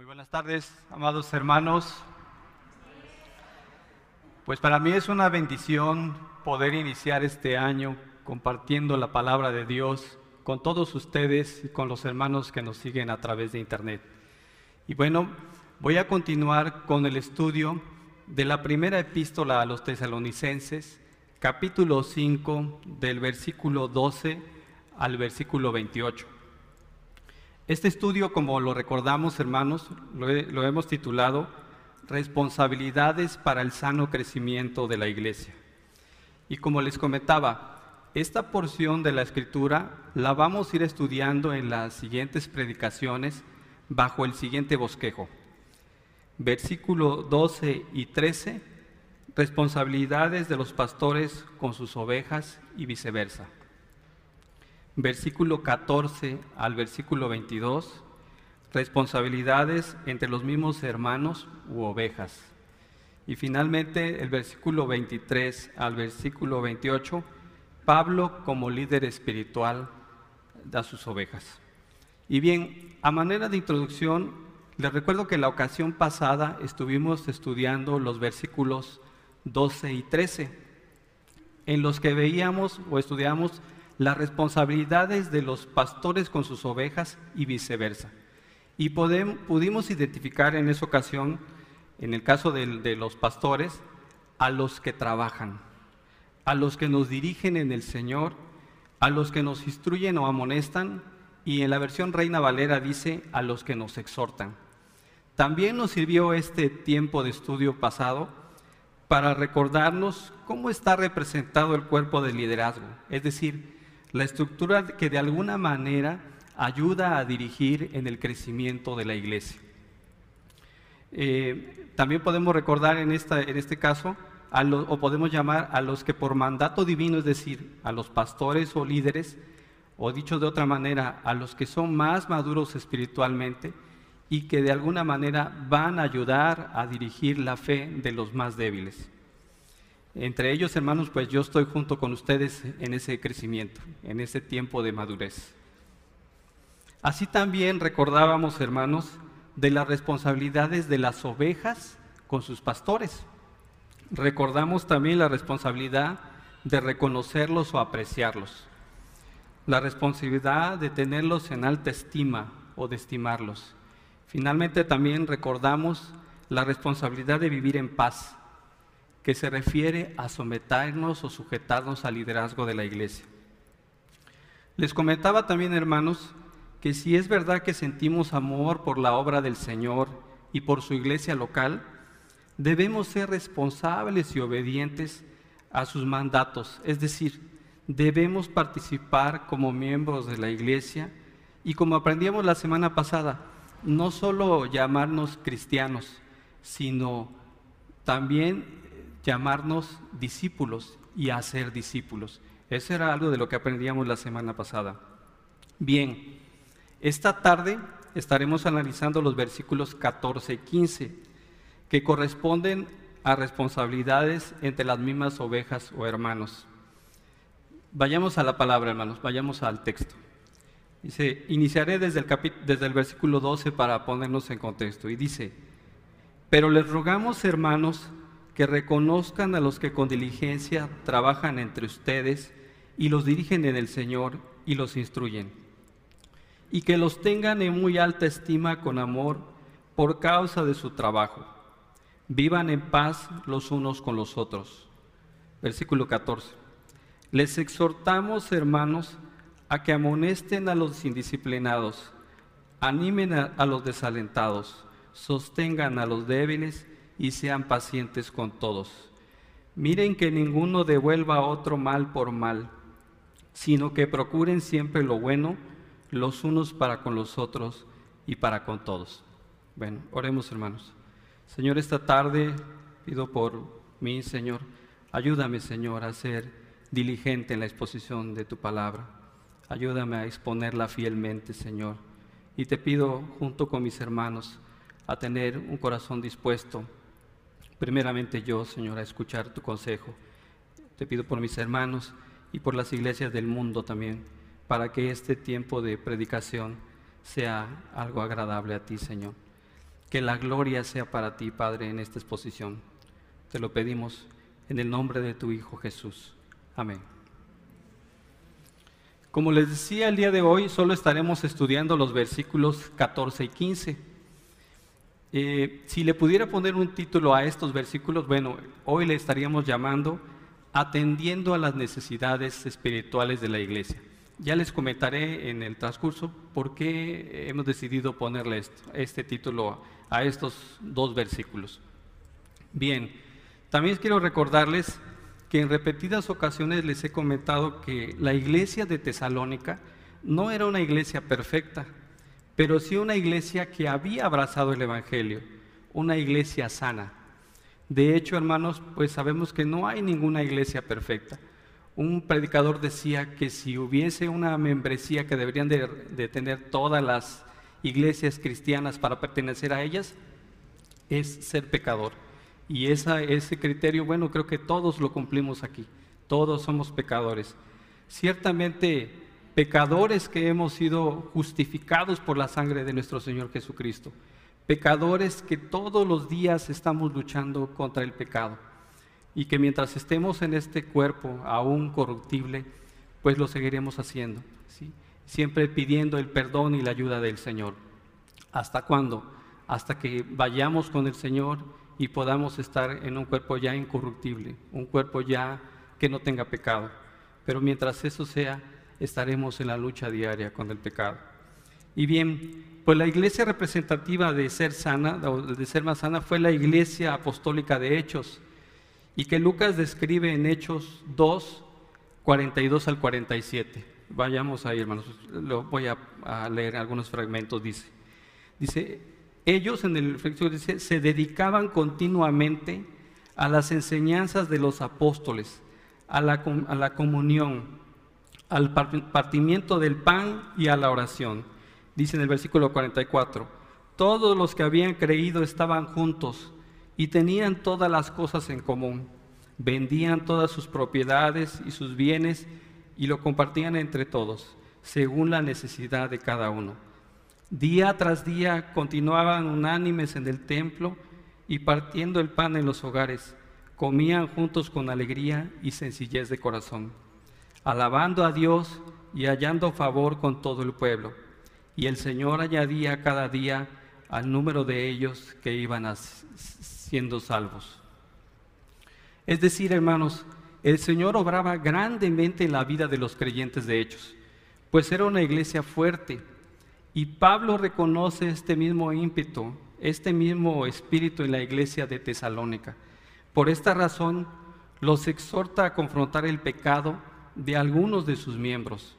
Muy buenas tardes, amados hermanos. Pues para mí es una bendición poder iniciar este año compartiendo la palabra de Dios con todos ustedes y con los hermanos que nos siguen a través de internet. Y bueno, voy a continuar con el estudio de la primera epístola a los tesalonicenses, capítulo 5, del versículo 12 al versículo 28. Este estudio, como lo recordamos hermanos, lo, hemos titulado Responsabilidades para el sano crecimiento de la iglesia. Y como les comentaba, esta porción de la escritura la vamos a ir estudiando en las siguientes predicaciones bajo el siguiente bosquejo. Versículo 12 y 13, responsabilidades de los pastores con sus ovejas y viceversa versículo 14 al versículo 22, responsabilidades entre los mismos hermanos u ovejas. Y finalmente el versículo 23 al versículo 28, Pablo como líder espiritual da sus ovejas. Y bien, a manera de introducción, les recuerdo que la ocasión pasada estuvimos estudiando los versículos 12 y 13, en los que veíamos o estudiamos las responsabilidades de los pastores con sus ovejas y viceversa. Y pudimos identificar en esa ocasión, en el caso de, de los pastores, a los que trabajan, a los que nos dirigen en el Señor, a los que nos instruyen o amonestan, y en la versión Reina Valera dice a los que nos exhortan. También nos sirvió este tiempo de estudio pasado para recordarnos cómo está representado el cuerpo de liderazgo, es decir, la estructura que de alguna manera ayuda a dirigir en el crecimiento de la iglesia. Eh, también podemos recordar en, esta, en este caso, o podemos llamar a los que por mandato divino, es decir, a los pastores o líderes, o dicho de otra manera, a los que son más maduros espiritualmente y que de alguna manera van a ayudar a dirigir la fe de los más débiles. Entre ellos, hermanos, pues yo estoy junto con ustedes en ese crecimiento, en ese tiempo de madurez. Así también recordábamos, hermanos, de las responsabilidades de las ovejas con sus pastores. Recordamos también la responsabilidad de reconocerlos o apreciarlos. La responsabilidad de tenerlos en alta estima o de estimarlos. Finalmente también recordamos la responsabilidad de vivir en paz que se refiere a someternos o sujetarnos al liderazgo de la iglesia. Les comentaba también, hermanos, que si es verdad que sentimos amor por la obra del Señor y por su iglesia local, debemos ser responsables y obedientes a sus mandatos, es decir, debemos participar como miembros de la iglesia y como aprendíamos la semana pasada, no solo llamarnos cristianos, sino también llamarnos discípulos y hacer discípulos. Eso era algo de lo que aprendíamos la semana pasada. Bien, esta tarde estaremos analizando los versículos 14 y 15, que corresponden a responsabilidades entre las mismas ovejas o hermanos. Vayamos a la palabra, hermanos, vayamos al texto. Dice, iniciaré desde el, desde el versículo 12 para ponernos en contexto. Y dice, pero les rogamos, hermanos, que reconozcan a los que con diligencia trabajan entre ustedes y los dirigen en el Señor y los instruyen, y que los tengan en muy alta estima con amor por causa de su trabajo. Vivan en paz los unos con los otros. Versículo 14. Les exhortamos, hermanos, a que amonesten a los indisciplinados, animen a, a los desalentados, sostengan a los débiles y sean pacientes con todos. Miren que ninguno devuelva a otro mal por mal, sino que procuren siempre lo bueno los unos para con los otros y para con todos. Bueno, oremos hermanos. Señor, esta tarde pido por mí, Señor, ayúdame, Señor, a ser diligente en la exposición de tu palabra. Ayúdame a exponerla fielmente, Señor. Y te pido, junto con mis hermanos, a tener un corazón dispuesto primeramente yo, Señor, a escuchar tu consejo. Te pido por mis hermanos y por las iglesias del mundo también, para que este tiempo de predicación sea algo agradable a ti, Señor. Que la gloria sea para ti, Padre, en esta exposición. Te lo pedimos en el nombre de tu Hijo Jesús. Amén. Como les decía el día de hoy, solo estaremos estudiando los versículos 14 y 15. Eh, si le pudiera poner un título a estos versículos, bueno, hoy le estaríamos llamando Atendiendo a las necesidades espirituales de la iglesia. Ya les comentaré en el transcurso por qué hemos decidido ponerle este título a estos dos versículos. Bien, también quiero recordarles que en repetidas ocasiones les he comentado que la iglesia de Tesalónica no era una iglesia perfecta, pero sí una iglesia que había abrazado el Evangelio, una iglesia sana. De hecho, hermanos, pues sabemos que no hay ninguna iglesia perfecta un predicador decía que si hubiese una membresía que deberían de, tener todas las iglesias cristianas para pertenecer a ellas, es ser pecador. Y esa, ese criterio, bueno, creo que todos lo cumplimos aquí. Todos somos pecadores. Ciertamente, pecadores que hemos sido justificados por la sangre de nuestro Señor Jesucristo. Pecadores que todos los días estamos luchando contra el pecado y que mientras estemos en este cuerpo aún corruptible, pues lo seguiremos haciendo, ¿sí? siempre pidiendo el perdón y la ayuda del Señor. ¿Hasta cuándo? Hasta que vayamos con el Señor y podamos estar en un cuerpo ya incorruptible, un cuerpo ya que no tenga pecado. Pero mientras eso sea, estaremos en la lucha diaria con el pecado. Y bien, pues la iglesia representativa de ser sana, de ser más sana, fue la iglesia apostólica de Hechos, y que Lucas describe en Hechos 2, 42 al 47. Vayamos ahí, hermanos. Lo voy a, leer algunos fragmentos. Dice, dice, ellos en el dice, se dedicaban continuamente a las enseñanzas de los apóstoles, a la, a la comunión, al partimiento del pan y a la oración. Dice en el versículo 44, todos los que habían creído estaban juntos y tenían todas las cosas en común. Vendían todas sus propiedades y sus bienes y lo compartían entre todos, según la necesidad de cada uno. Día tras día continuaban unánimes en el templo y partiendo el pan en los hogares, comían juntos con alegría y sencillez de corazón, alabando a Dios y hallando favor con todo el pueblo. Y el Señor añadía cada día al número de ellos que iban siendo salvos. Es decir, hermanos, el Señor obraba grandemente en la vida de los creyentes de Hechos, pues era una iglesia fuerte. Y Pablo reconoce este mismo ímpetu, este mismo espíritu en la iglesia de Tesalónica. Por esta razón, los exhorta a confrontar el pecado de algunos de sus miembros.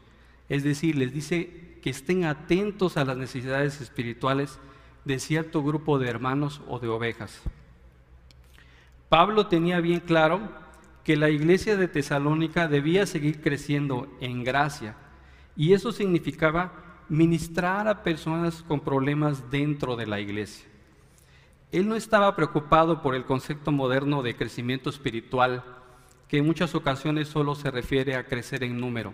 Es decir, les dice que estén atentos a las necesidades espirituales de cierto grupo de hermanos o de ovejas. Pablo tenía bien claro que la iglesia de Tesalónica debía seguir creciendo en gracia y eso significaba ministrar a personas con problemas dentro de la iglesia. Él no estaba preocupado por el concepto moderno de crecimiento espiritual, que en muchas ocasiones solo se refiere a crecer en número.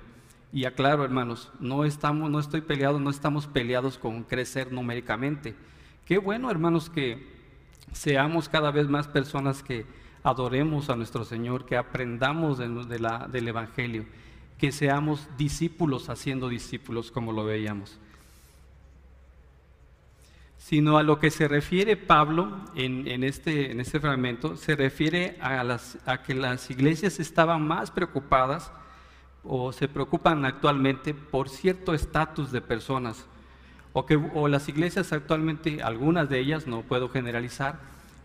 Y aclaro, hermanos, no estamos, no estoy peleado, no estamos peleados con crecer numéricamente. Qué bueno, hermanos, que seamos cada vez más personas que adoremos a nuestro Señor, que aprendamos del Evangelio, que seamos discípulos haciendo discípulos como lo veíamos. Sino a lo que se refiere Pablo en, este, este fragmento, se refiere a, a que las iglesias estaban más preocupadas o se preocupan actualmente por cierto estatus de personas o, que, o las iglesias actualmente, algunas de ellas, no puedo generalizar,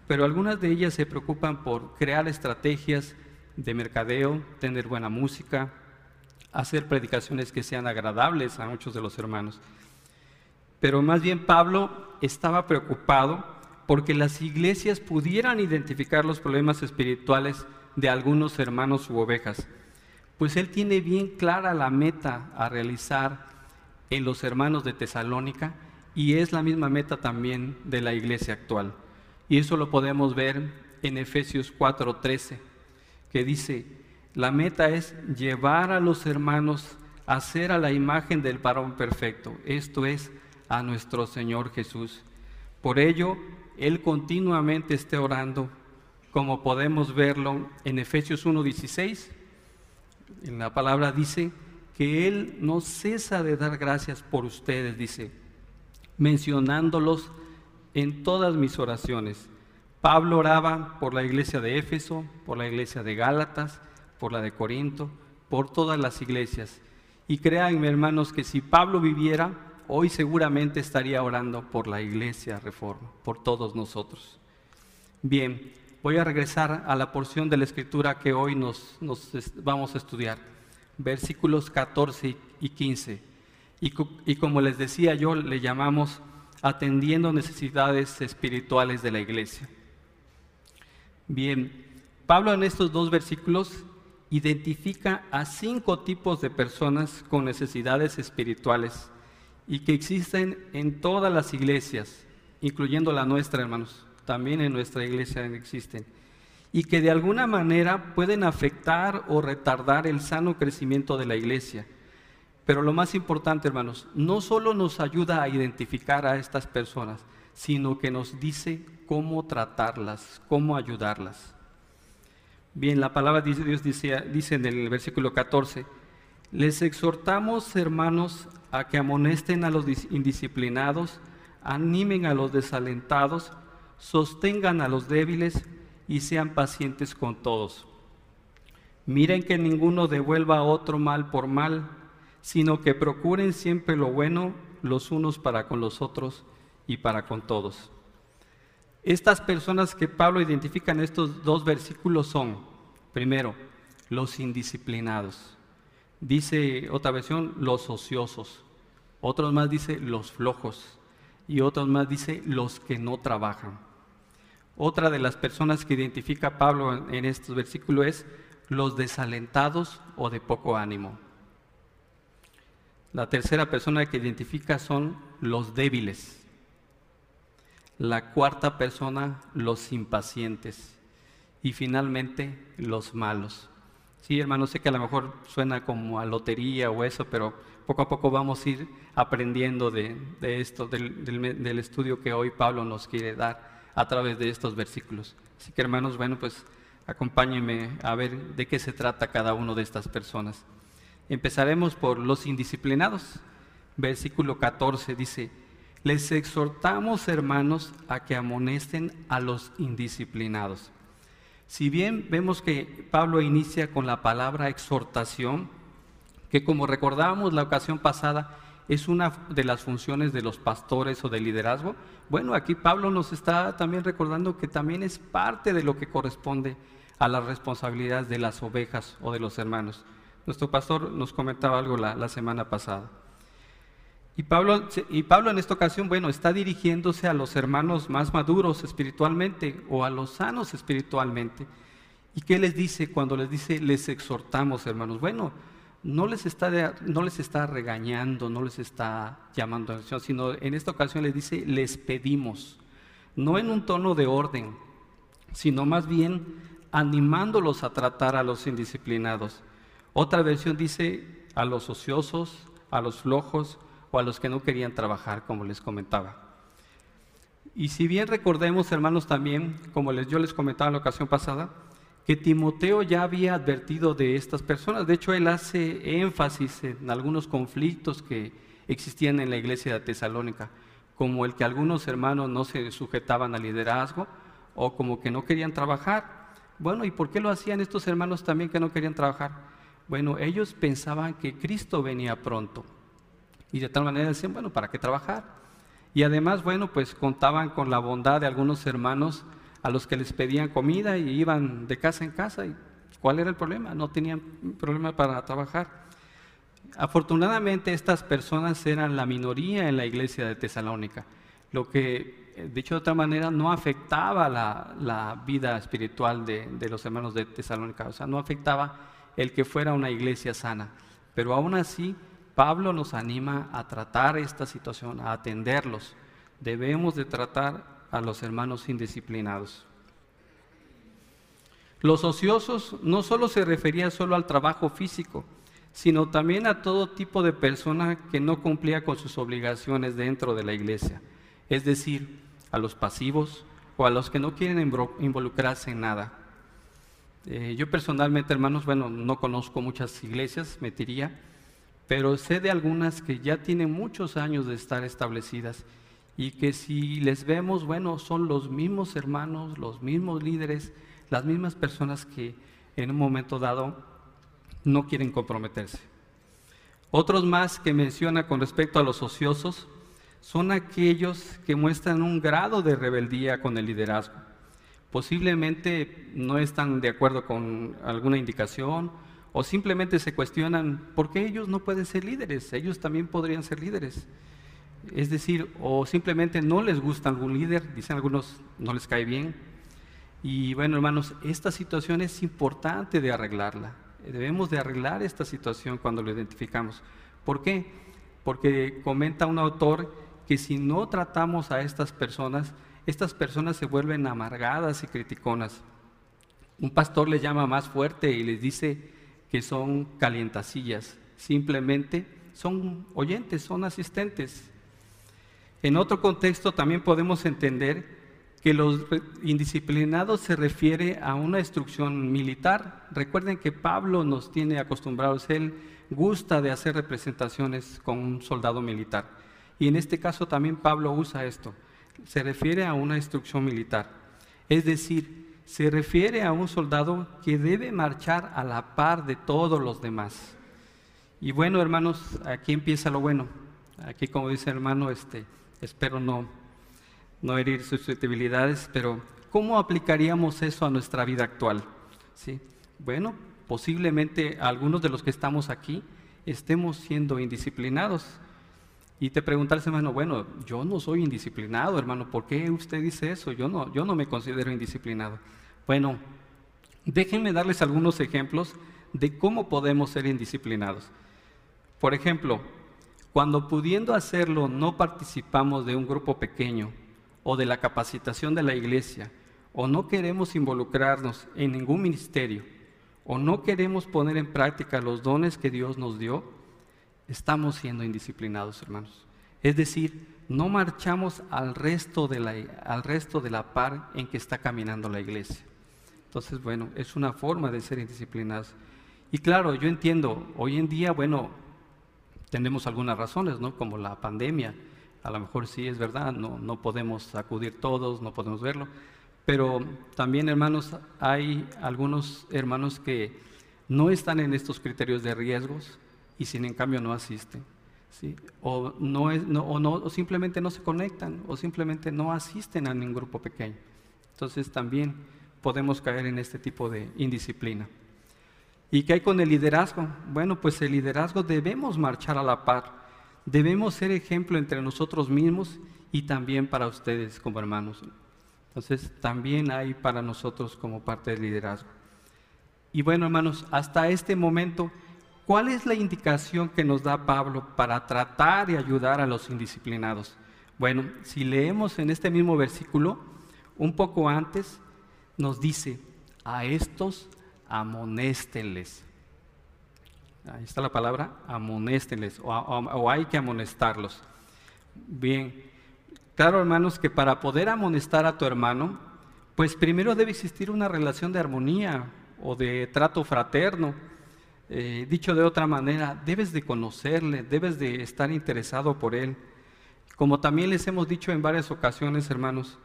pero algunas de ellas se preocupan por crear estrategias de mercadeo, tener buena música, hacer predicaciones que sean agradables a muchos de los hermanos. Pero más bien Pablo estaba preocupado porque las iglesias pudieran identificar los problemas espirituales de algunos hermanos u ovejas, pues él tiene bien clara la meta a realizar en los hermanos de Tesalónica y es la misma meta también de la iglesia actual. Y eso lo podemos ver en Efesios 4:13, que dice, la meta es llevar a los hermanos a ser a la imagen del varón perfecto, esto es, a nuestro Señor Jesús. Por ello, Él continuamente esté orando, como podemos verlo en Efesios 1.16. En la palabra dice que Él no cesa de dar gracias por ustedes, dice, mencionándolos en todas mis oraciones. Pablo oraba por la iglesia de Éfeso, por la iglesia de Gálatas, por la de Corinto, por todas las iglesias. Y créanme, hermanos, que si Pablo viviera, hoy seguramente estaría orando por la iglesia Reforma, por todos nosotros. Bien, voy a regresar a la porción de la escritura que hoy nos, vamos a estudiar, versículos 14 y 15. Y, y como les decía yo, le llamamos atendiendo necesidades espirituales de la iglesia. Bien, Pablo en estos dos versículos identifica a cinco tipos de personas con necesidades espirituales y que existen en todas las iglesias, incluyendo la nuestra, hermanos. También en nuestra iglesia existen. Y que de alguna manera pueden afectar o retardar el sano crecimiento de la iglesia. Pero lo más importante, hermanos, no solo nos ayuda a identificar a estas personas, sino que nos dice cómo tratarlas, cómo ayudarlas. Bien, la palabra de Dios dice, dice en el versículo 14, les exhortamos, hermanos, a que amonesten a los indisciplinados, animen a los desalentados, sostengan a los débiles y sean pacientes con todos. Miren que ninguno devuelva a otro mal por mal, sino que procuren siempre lo bueno los unos para con los otros y para con todos. Estas personas que Pablo identifica en estos dos versículos son, primero, los indisciplinados. Dice otra versión, los ociosos. Otros más dice los flojos. Y otros más dice los que no trabajan. Otra de las personas que identifica Pablo en estos versículos es los desalentados o de poco ánimo. La tercera persona que identifica son los débiles. La cuarta persona, los impacientes. Y finalmente, los malos. Sí, hermano, sé que a lo mejor suena como a lotería o eso, pero poco a poco vamos a ir aprendiendo de, esto, del, del, estudio que hoy Pablo nos quiere dar a través de estos versículos. Así que, hermanos, bueno, pues acompáñenme a ver de qué se trata cada uno de estas personas. Empezaremos por los indisciplinados. Versículo 14 dice, les exhortamos, hermanos, a que amonesten a los indisciplinados. Si bien vemos que Pablo inicia con la palabra exhortación, que como recordábamos la ocasión pasada, es una de las funciones de los pastores o del liderazgo, bueno, aquí Pablo nos está también recordando que también es parte de lo que corresponde a las responsabilidades de las ovejas o de los hermanos. Nuestro pastor nos comentaba algo la, la semana pasada. Y Pablo, y Pablo en esta ocasión, bueno, está dirigiéndose a los hermanos más maduros espiritualmente o a los sanos espiritualmente. ¿Y qué les dice cuando les dice, les exhortamos, hermanos? Bueno, no les está, no les está regañando, no les está llamando atención, sino en esta ocasión les dice, les pedimos, no en un tono de orden, sino más bien animándolos a tratar a los indisciplinados. Otra versión dice a los ociosos, a los flojos, o a los que no querían trabajar, como les comentaba. Y si bien recordemos, hermanos, también, como les, yo les comentaba en la ocasión pasada, que Timoteo ya había advertido de estas personas. De hecho, él hace énfasis en algunos conflictos que existían en la iglesia de Tesalónica, como el que algunos hermanos no se sujetaban al liderazgo o como que no querían trabajar. Bueno, ¿y por qué lo hacían estos hermanos también que no querían trabajar? Bueno, ellos pensaban que Cristo venía pronto y de tal manera decían, bueno, ¿para qué trabajar? Y además, bueno, pues contaban con la bondad de algunos hermanos a los que les pedían comida y iban de casa en casa. ¿Y cuál era el problema? No tenían problema para trabajar. Afortunadamente estas personas eran la minoría en la iglesia de Tesalónica, lo que, dicho de otra manera, no afectaba la, vida espiritual de, de los hermanos de Tesalónica, o sea, no afectaba el que fuera una iglesia sana. Pero aún así, Pablo nos anima a tratar esta situación, a atenderlos. Debemos de tratar a los hermanos indisciplinados. Los ociosos no solo se refería solo al trabajo físico, sino también a todo tipo de persona que no cumplía con sus obligaciones dentro de la iglesia. Es decir, a los pasivos o a los que no quieren involucrarse en nada. Eh, yo personalmente, hermanos, bueno, no conozco muchas iglesias, me diría, pero sé de algunas que ya tienen muchos años de estar establecidas y que si les vemos, bueno, son los mismos hermanos, los mismos líderes, las mismas personas que en un momento dado no quieren comprometerse. Otros más que menciona con respecto a los ociosos son aquellos que muestran un grado de rebeldía con el liderazgo. Posiblemente no están de acuerdo con alguna indicación o simplemente se cuestionan por qué ellos no pueden ser líderes, ellos también podrían ser líderes. Es decir, o simplemente no les gusta algún líder, dicen algunos no les cae bien. Y bueno, hermanos, esta situación es importante de arreglarla. Debemos de arreglar esta situación cuando lo identificamos. ¿Por qué? Porque comenta un autor que si no tratamos a estas personas, estas personas se vuelven amargadas y criticonas. Un pastor les llama más fuerte y les dice que son calientacillas. Simplemente son oyentes, son asistentes. En otro contexto también podemos entender que los indisciplinados se refiere a una instrucción militar. Recuerden que Pablo nos tiene acostumbrados, él gusta de hacer representaciones con un soldado militar. Y en este caso también Pablo usa esto. Se refiere a una instrucción militar. Es decir, se refiere a un soldado que debe marchar a la par de todos los demás. Y bueno, hermanos, aquí empieza lo bueno. Aquí, como dice el hermano, este, espero no, no herir susceptibilidades, pero ¿cómo aplicaríamos eso a nuestra vida actual? ¿Sí? Bueno, posiblemente algunos de los que estamos aquí estemos siendo indisciplinados. Y te preguntarse, hermano, bueno, yo no soy indisciplinado, hermano, ¿por qué usted dice eso? Yo no, yo no me considero indisciplinado. Bueno, déjenme darles algunos ejemplos de cómo podemos ser indisciplinados. Por ejemplo, cuando pudiendo hacerlo no participamos de un grupo pequeño o de la capacitación de la iglesia, o no queremos involucrarnos en ningún ministerio, o no queremos poner en práctica los dones que Dios nos dio, estamos siendo indisciplinados, hermanos. Es decir, no marchamos al resto de la, al resto de la par en que está caminando la iglesia. Entonces, bueno, es una forma de ser indisciplinados. Y claro, yo entiendo, hoy en día, bueno, tenemos algunas razones, ¿no? Como la pandemia, a lo mejor sí es verdad, no, no podemos acudir todos, no podemos verlo, pero también hermanos, hay algunos hermanos que no están en estos criterios de riesgos y sin en cambio no asisten. ¿sí? O, no es, no, o, no, o simplemente no se conectan o simplemente no asisten a ningún grupo pequeño. Entonces también podemos caer en este tipo de indisciplina. ¿Y qué hay con el liderazgo? Bueno, pues el liderazgo debemos marchar a la par debemos ser ejemplo entre nosotros mismos y también para ustedes como hermanos. Entonces, también hay para nosotros como parte del liderazgo. Y bueno, hermanos, hasta este momento, ¿cuál es la indicación que nos da Pablo para tratar de ayudar a los indisciplinados? Bueno, si leemos en este mismo versículo, un poco antes, nos dice, a estos amonéstenles. Ahí está la palabra, amonéstenles o, hay que amonestarlos. Bien, claro hermanos que para poder amonestar a tu hermano, pues primero debe existir una relación de armonía o de trato fraterno. Eh, dicho de otra manera, debes de conocerle, debes de estar interesado por él. Como también les hemos dicho en varias ocasiones, hermanos,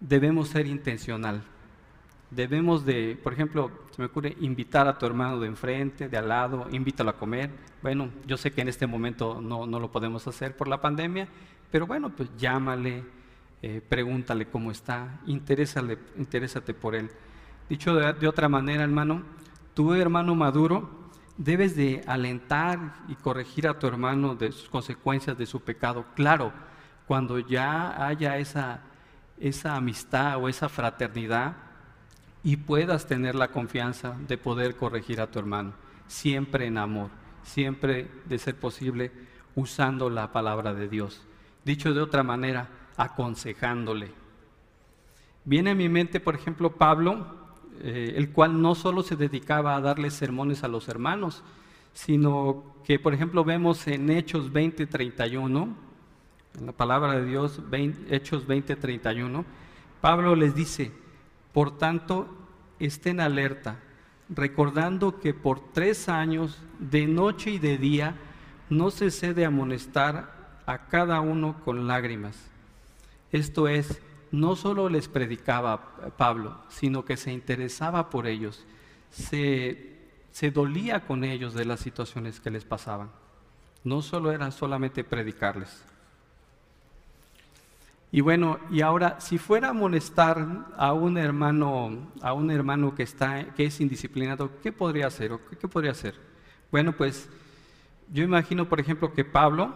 debemos ser intencional debemos de, por ejemplo, se me ocurre invitar a tu hermano de enfrente, de al lado, invítalo a comer. Bueno, yo sé que en este momento no, no lo podemos hacer por la pandemia, pero bueno, pues llámale, eh, pregúntale cómo está, interésale, interésate por él. Dicho de, de otra manera, hermano, tu hermano maduro debes de alentar y corregir a tu hermano de sus consecuencias de su pecado. Claro, cuando ya haya esa, esa amistad o esa fraternidad, y puedas tener la confianza de poder corregir a tu hermano, siempre en amor, siempre de ser posible usando la palabra de Dios. Dicho de otra manera, aconsejándole. Viene a mi mente, por ejemplo, Pablo, eh, el cual no solo se dedicaba a darle sermones a los hermanos, sino que, por ejemplo, vemos en Hechos 20:31, en la palabra de Dios, Hechos 20, 31, Pablo les dice, por tanto, estén alerta, recordando que por tres años, de noche y de día, no cesé de amonestar a cada uno con lágrimas. Esto es, no solo les predicaba Pablo, sino que se interesaba por ellos, se, se dolía con ellos de las situaciones que les pasaban. No solo era solamente predicarles. Y bueno, y ahora, si fuera a amonestar a un hermano, a un hermano que, está, que es indisciplinado, ¿qué podría hacer? qué, podría hacer? Bueno, pues yo imagino, por ejemplo, que Pablo,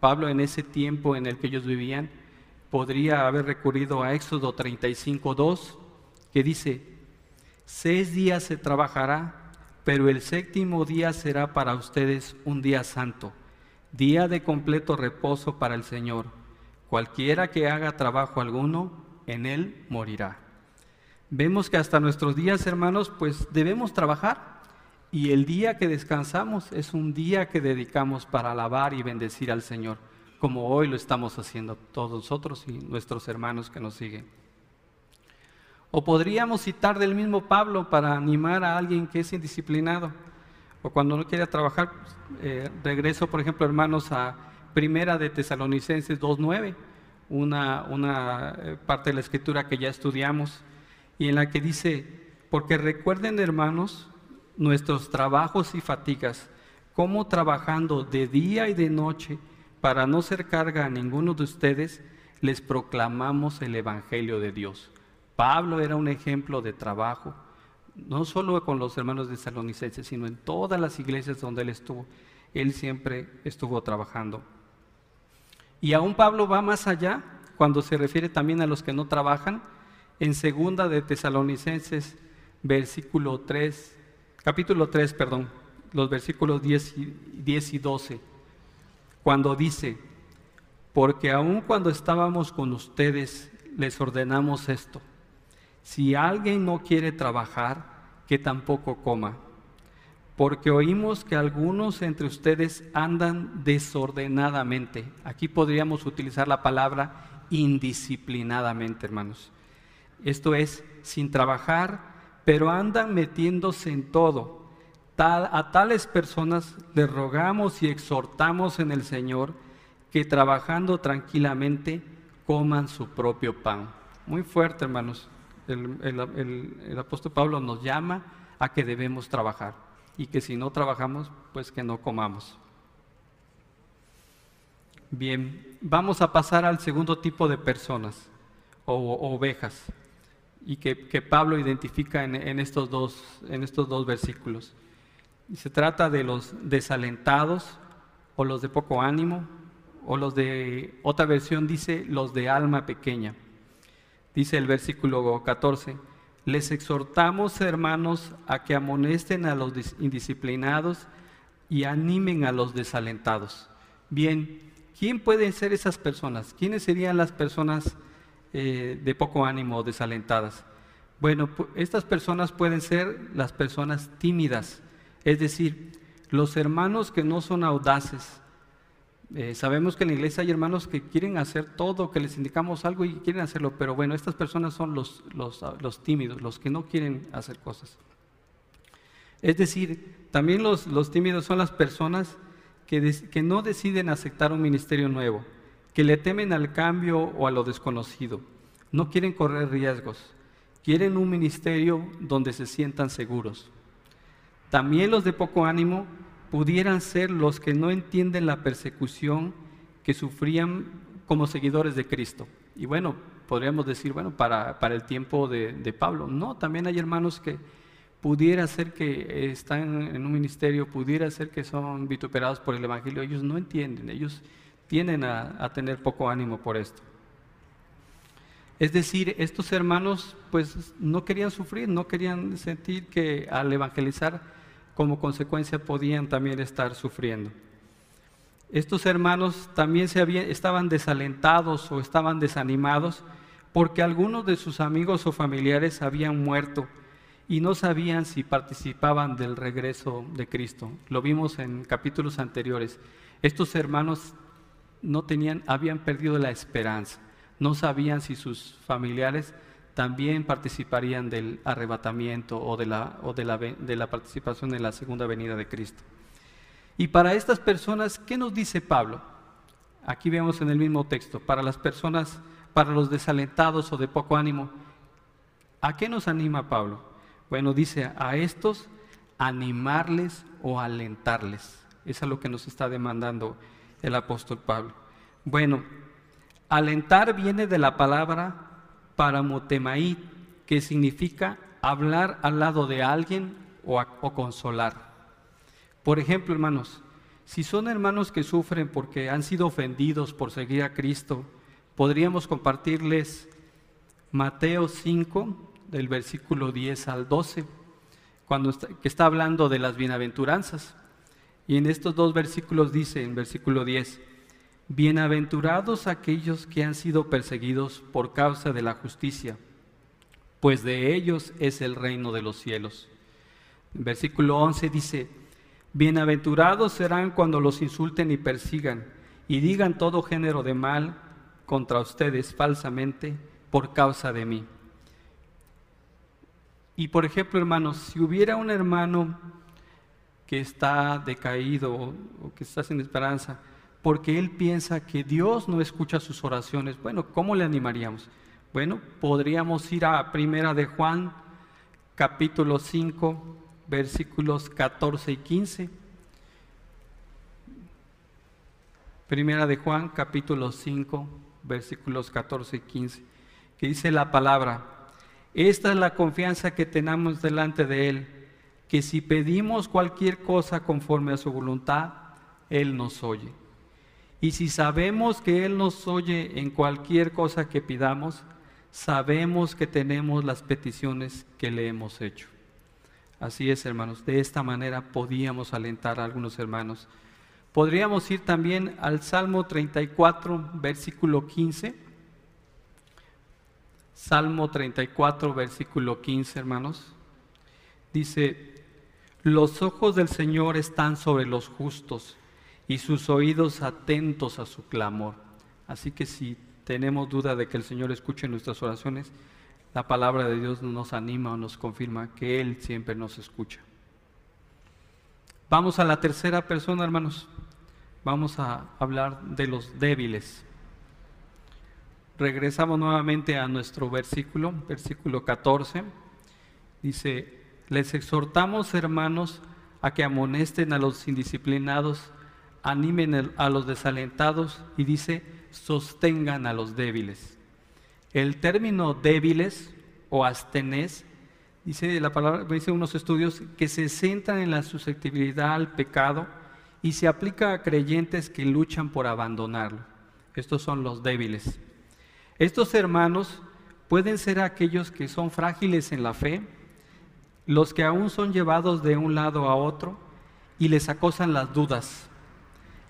Pablo en ese tiempo en el que ellos vivían, podría haber recurrido a Éxodo 35.2, que dice, seis días se trabajará, pero el séptimo día será para ustedes un día santo, día de completo reposo para el Señor. Cualquiera que haga trabajo alguno, en él morirá. Vemos que hasta nuestros días, hermanos, pues debemos trabajar. Y el día que descansamos es un día que dedicamos para alabar y bendecir al Señor, como hoy lo estamos haciendo todos nosotros y nuestros hermanos que nos siguen. O podríamos citar del mismo Pablo para animar a alguien que es indisciplinado. O cuando no quiere trabajar, eh, regreso, por ejemplo, hermanos, a Primera de Tesalonicenses 2.9, una, eh, parte de la escritura que ya estudiamos, y en la que dice, porque recuerden hermanos nuestros trabajos y fatigas, cómo trabajando de día y de noche para no ser carga a ninguno de ustedes, les proclamamos el Evangelio de Dios. Pablo era un ejemplo de trabajo, no solo con los hermanos de Salonicenses, sino en todas las iglesias donde él estuvo. Él siempre estuvo trabajando. Y aún Pablo va más allá cuando se refiere también a los que no trabajan. En segunda de Tesalonicenses versículo 3, capítulo 3, perdón, los versículos 10 y, 10 y 12, cuando dice, porque aun cuando estábamos con ustedes les ordenamos esto, si alguien no quiere trabajar, que tampoco coma porque oímos que algunos entre ustedes andan desordenadamente. Aquí podríamos utilizar la palabra indisciplinadamente, hermanos. Esto es, sin trabajar, pero andan metiéndose en todo. a tales personas les rogamos y exhortamos en el Señor que trabajando tranquilamente coman su propio pan. Muy fuerte, hermanos. el apóstol Pablo nos llama a que debemos trabajar y que si no trabajamos, pues que no comamos. Bien, vamos a pasar al segundo tipo de personas o, ovejas y que, Pablo identifica en, estos dos, en estos dos versículos. se trata de los desalentados o los de poco ánimo o los de, otra versión dice, los de alma pequeña. Dice el versículo 14 les exhortamos, hermanos, a que amonesten a los indisciplinados y animen a los desalentados. Bien, ¿quién pueden ser esas personas? ¿Quiénes serían las personas eh, de poco ánimo o desalentadas? Bueno, estas personas pueden ser las personas tímidas, es decir, los hermanos que no son audaces, eh, sabemos que en la iglesia hay hermanos que quieren hacer todo, que les indicamos algo y quieren hacerlo, pero bueno, estas personas son los, los, tímidos, los que no quieren hacer cosas. Es decir, también los, tímidos son las personas que, que no deciden aceptar un ministerio nuevo, que le temen al cambio o a lo desconocido, no quieren correr riesgos, quieren un ministerio donde se sientan seguros. También los de poco ánimo pudieran ser los que no entienden la persecución que sufrían como seguidores de Cristo. Y bueno, podríamos decir, bueno, para, para el tiempo de, Pablo. No, también hay hermanos que pudiera ser que están en un ministerio, pudiera ser que son vituperados por el Evangelio. Ellos no entienden, ellos tienden a, a tener poco ánimo por esto. Es decir, estos hermanos pues no querían sufrir, no querían sentir que al evangelizar como consecuencia podían también estar sufriendo. Estos hermanos también se estaban desalentados o estaban desanimados porque algunos de sus amigos o familiares habían muerto y no sabían si participaban del regreso de Cristo. Lo vimos en capítulos anteriores. Estos hermanos no tenían, habían perdido la esperanza. No sabían si sus familiares también participarían del arrebatamiento o de la, o de la, de la participación en la segunda venida de Cristo. Y para estas personas, ¿qué nos dice Pablo? Aquí vemos en el mismo texto, para las personas, para los desalentados o de poco ánimo, ¿a qué nos anima Pablo? Bueno, dice a estos animarles o alentarles. Eso es lo que nos está demandando el apóstol Pablo. Bueno, alentar viene de la palabra paramotemaí, que significa hablar al lado de alguien o, consolar. Por ejemplo, hermanos, si son hermanos que sufren porque han sido ofendidos por seguir a Cristo, podríamos compartirles Mateo 5, del versículo 10 al 12, cuando que está hablando de las bienaventuranzas. Y en estos dos versículos dice, en versículo 10, Bienaventurados aquellos que han sido perseguidos por causa de la justicia, pues de ellos es el reino de los cielos. Versículo 11 dice, Bienaventurados serán cuando los insulten y persigan y digan todo género de mal contra ustedes falsamente por causa de mí. Y por ejemplo, hermanos, si hubiera un hermano que está decaído o que está sin esperanza, porque él piensa que Dios no escucha sus oraciones, bueno, ¿cómo le animaríamos? Bueno, podríamos ir a Primera de Juan, capítulo 5, versículos 14 y 15. Primera de Juan, capítulo 5, versículos 14 y 15, que dice la palabra, esta es la confianza que tenemos delante de Él, que si pedimos cualquier cosa conforme a su voluntad, Él nos oye. Y si sabemos que Él nos oye en cualquier cosa que pidamos, sabemos que tenemos las peticiones que le hemos hecho. Así es, hermanos. De esta manera podíamos alentar a algunos hermanos. Podríamos ir también al Salmo 34, versículo 15 Salmo 34, versículo 15, hermanos. Dice, los ojos del Señor están sobre los justos y sus oídos atentos a su clamor. Así que si tenemos duda de que el Señor escuche nuestras oraciones, la palabra de Dios nos anima o nos confirma que Él siempre nos escucha. Vamos a la tercera persona, hermanos. Vamos a hablar de los débiles regresamos nuevamente a nuestro versículo, versículo 14. Dice, les exhortamos hermanos a que amonesten a los indisciplinados, animen a los desalentados y dice, sostengan a los débiles. El término débiles o astenés, dice la palabra, dice unos estudios que se centran en la susceptibilidad al pecado y se aplica a creyentes que luchan por abandonarlo. Estos son los débiles. Estos hermanos pueden ser aquellos que son frágiles en la fe, los que aún son llevados de un lado a otro y les acosan las dudas.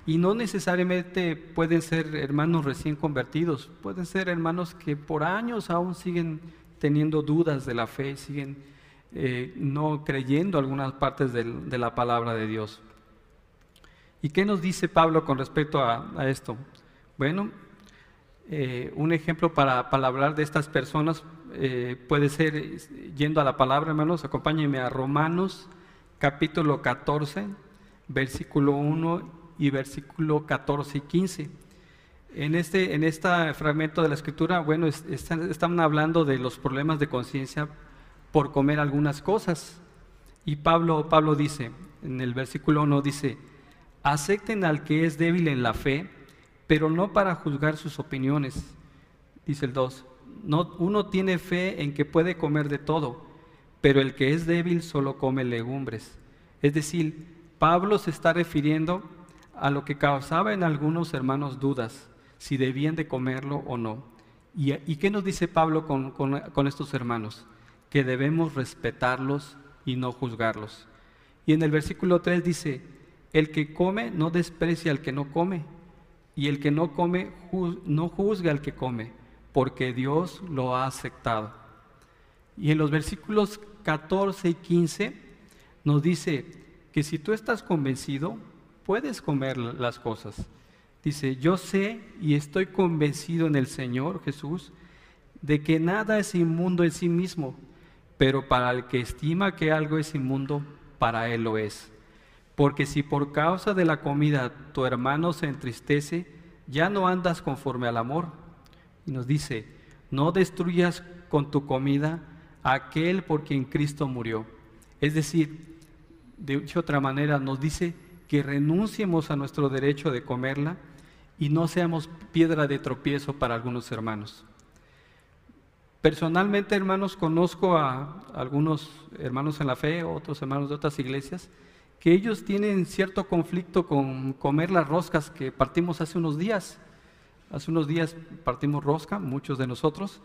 Y no necesariamente pueden ser hermanos recién convertidos, pueden ser hermanos que por años aún siguen teniendo dudas de la fe, siguen eh, no creyendo algunas partes de la palabra de Dios. ¿Y qué nos dice Pablo con respecto a, esto? Bueno, eh, un ejemplo para, hablar de estas personas eh, puede ser, yendo a la palabra, hermanos, acompáñenme a Romanos capítulo 14, versículo 1 y versículo 14 y 15. En este, en este fragmento de la escritura, bueno, están, hablando de los problemas de conciencia por comer algunas cosas. Y Pablo, Pablo dice, en el versículo 1 dice, acepten al que es débil en la fe, pero no para juzgar sus opiniones. Dice el 2, no, uno tiene fe en que puede comer de todo, pero el que es débil solo come legumbres. Es decir, Pablo se está refiriendo a lo que causaba en algunos hermanos dudas, si debían de comerlo o no. ¿Y, qué nos dice Pablo con, estos hermanos? Que debemos respetarlos y no juzgarlos. Y en el versículo 3 dice, el que come no desprecia al que no come y el que no come no juzga al que come, porque Dios lo ha aceptado. Y en los versículos 14 y 15 nos dice que si tú estás convencido, puedes comer las cosas. Dice, yo sé y estoy convencido en el Señor Jesús de que nada es inmundo en sí mismo, pero para el que estima que algo es inmundo, para él lo es. Porque si por causa de la comida tu hermano se entristece, ya no andas conforme al amor. Y nos dice, no destruyas con tu comida aquel por quien Cristo murió. Es decir, de otra manera nos dice que renunciemos a nuestro derecho de comerla y no seamos piedra de tropiezo para algunos hermanos. Personalmente, hermanos, conozco a algunos hermanos en la fe, otros hermanos de otras iglesias, que ellos tienen cierto conflicto con comer las roscas que partimos hace unos días. Hace unos días partimos rosca, muchos de nosotros,